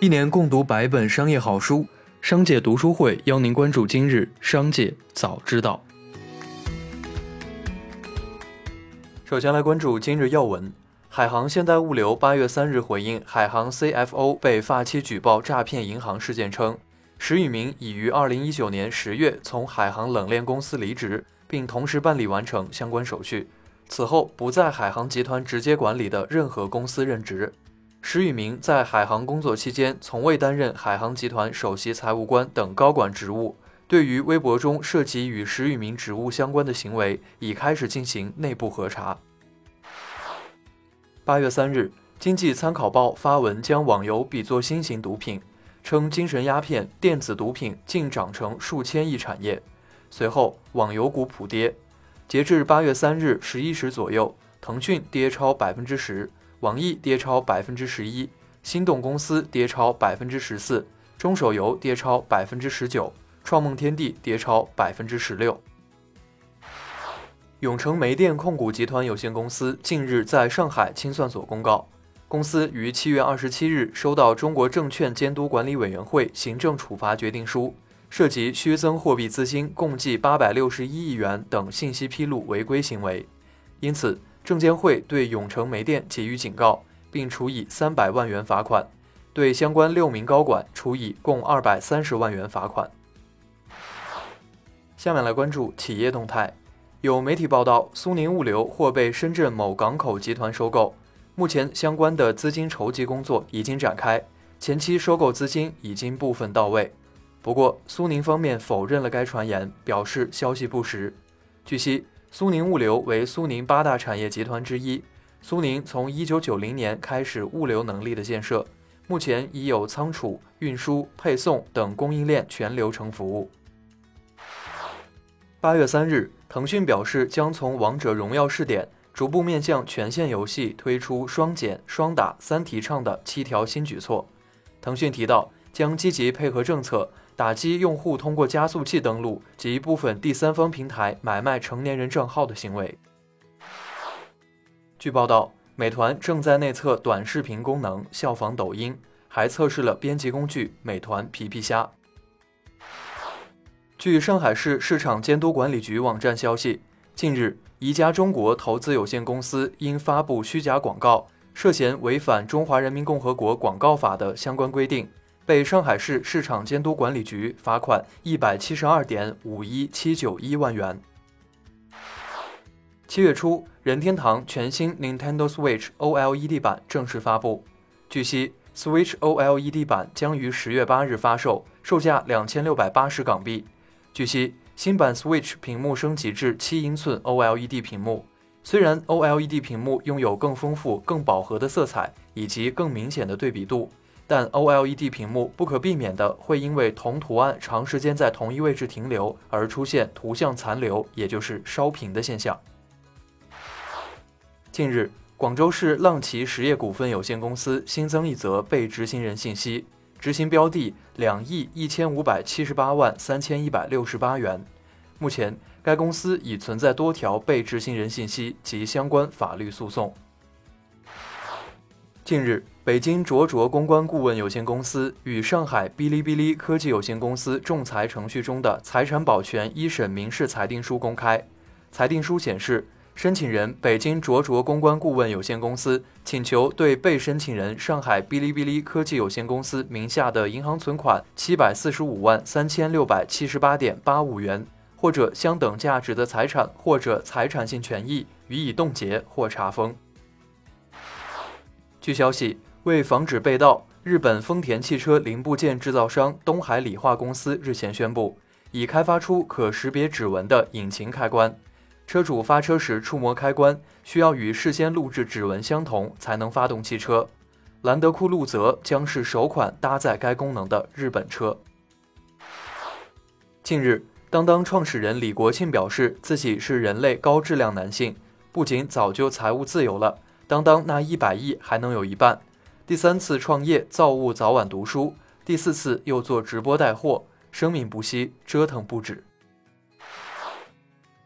一年共读百本商业好书，商界读书会邀您关注今日商界早知道。首先来关注今日要闻：海航现代物流八月三日回应海航 CFO 被发妻举报诈骗银行事件称，石宇明已于二零一九年十月从海航冷链公司离职，并同时办理完成相关手续，此后不在海航集团直接管理的任何公司任职。石宇明在海航工作期间，从未担任海航集团首席财务官等高管职务。对于微博中涉及与石宇明职务相关的行为，已开始进行内部核查。八月三日，经济参考报发文将网游比作新型毒品，称精神鸦片、电子毒品竟长成数千亿产业。随后，网游股普跌。截至八月三日十一时左右，腾讯跌超百分之十。网易跌超百分之十一，心动公司跌超百分之十四，中手游跌超百分之十九，创梦天地跌超百分之十六。永成煤电控股集团有限公司近日在上海清算所公告，公司于七月二十七日收到中国证券监督管理委员会行政处罚决定书，涉及虚增货币资金共计八百六十一亿元等信息披露违规行为，因此。证监会对永城煤电给予警告，并处以三百万元罚款，对相关六名高管处以共二百三十万元罚款。下面来关注企业动态，有媒体报道，苏宁物流或被深圳某港口集团收购，目前相关的资金筹集工作已经展开，前期收购资金已经部分到位。不过，苏宁方面否认了该传言，表示消息不实。据悉。苏宁物流为苏宁八大产业集团之一。苏宁从一九九零年开始物流能力的建设，目前已有仓储、运输、配送等供应链全流程服务。八月三日，腾讯表示将从《王者荣耀》试点逐步面向全线游戏推出双减、双打、三提倡的七条新举措。腾讯提到，将积极配合政策。打击用户通过加速器登录及部分第三方平台买卖成年人账号的行为。据报道，美团正在内测短视频功能，效仿抖音，还测试了编辑工具美团皮皮虾。据上海市市场监督管理局网站消息，近日，宜家中国投资有限公司因发布虚假广告，涉嫌违反《中华人民共和国广告法》的相关规定。被上海市市场监督管理局罚款一百七十二点五一七九一万元。七月初，任天堂全新 Nintendo Switch OLED 版正式发布。据悉，Switch OLED 版将于十月八日发售，售价两千六百八十港币。据悉，新版 Switch 屏幕升级至七英寸 OLED 屏幕。虽然 OLED 屏幕拥有更丰富、更饱和的色彩以及更明显的对比度。但 OLED 屏幕不可避免的会因为同图案长时间在同一位置停留而出现图像残留，也就是烧屏的现象。近日，广州市浪奇实业股份有限公司新增一则被执行人信息，执行标的两亿一千五百七十八万三千一百六十八元。目前，该公司已存在多条被执行人信息及相关法律诉讼。近日。北京卓卓公关顾问有限公司与上海哔哩哔哩科技有限公司仲裁程序中的财产保全一审民事裁定书公开。裁定书显示，申请人北京卓卓公关顾问有限公司请求对被申请人上海哔哩哔哩科技有限公司名下的银行存款七百四十五万三千六百七十八点八五元，或者相等价值的财产或者财产性权益予以冻结或查封。据消息。为防止被盗，日本丰田汽车零部件制造商东海理化公司日前宣布，已开发出可识别指纹的引擎开关。车主发车时触摸开关，需要与事先录制指纹相同才能发动汽车。兰德酷路泽将是首款搭载该功能的日本车。近日，当当创始人李国庆表示，自己是人类高质量男性，不仅早就财务自由了，当当那一百亿还能有一半。第三次创业，造物早晚读书；第四次又做直播带货，生命不息，折腾不止。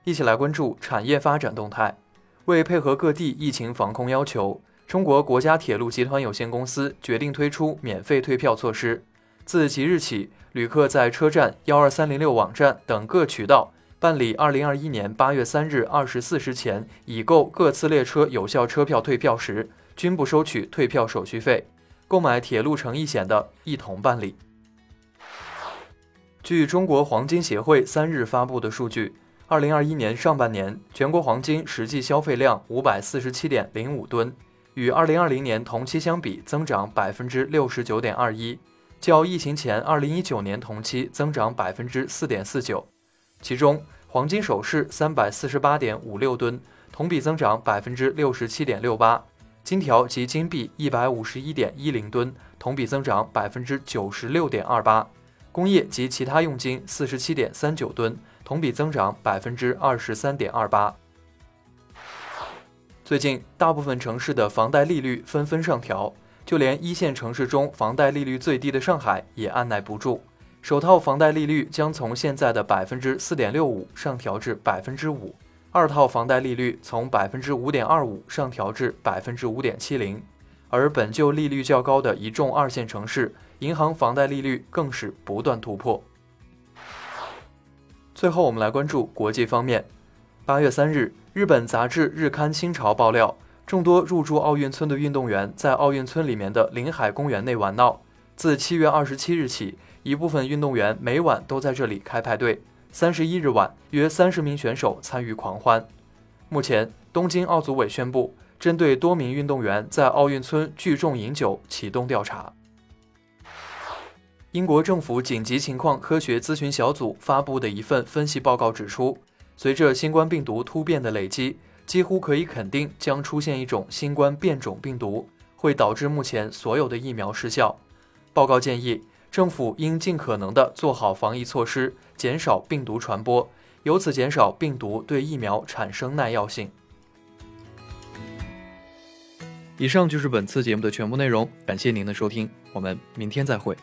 一起来关注产业发展动态。为配合各地疫情防控要求，中国国家铁路集团有限公司决定推出免费退票措施。自即日起，旅客在车站、幺二三零六网站等各渠道办理二零二一年八月三日二十四时前已购各次列车有效车票退票时，均不收取退票手续费。购买铁路乘意险的，一同办理。据中国黄金协会三日发布的数据，二零二一年上半年全国黄金实际消费量五百四十七点零五吨，与二零二零年同期相比增长百分之六十九点二一。较疫情前二零一九年同期增长百分之四点四九，其中黄金首饰三百四十八点五六吨，同比增长百分之六十七点六八；金条及金币一百五十一点一零吨，同比增长百分之九十六点二八；工业及其他用金四十七点三九吨，同比增长百分之二十三点二八。最近，大部分城市的房贷利率纷纷上调。就连一线城市中房贷利率最低的上海也按耐不住，首套房贷利率将从现在的百分之四点六五上调至百分之五，二套房贷利率从百分之五点二五上调至百分之五点七零，而本就利率较高的一众二线城市，银行房贷利率更是不断突破。最后，我们来关注国际方面，八月三日，日本杂志日刊新潮爆料。众多入驻奥运村的运动员在奥运村里面的临海公园内玩闹。自七月二十七日起，一部分运动员每晚都在这里开派对。三十一日晚，约三十名选手参与狂欢。目前，东京奥组委宣布，针对多名运动员在奥运村聚众饮酒启动调查。英国政府紧急情况科学咨询小组发布的一份分析报告指出，随着新冠病毒突变的累积。几乎可以肯定，将出现一种新冠变种病毒，会导致目前所有的疫苗失效。报告建议，政府应尽可能的做好防疫措施，减少病毒传播，由此减少病毒对疫苗产生耐药性。以上就是本次节目的全部内容，感谢您的收听，我们明天再会。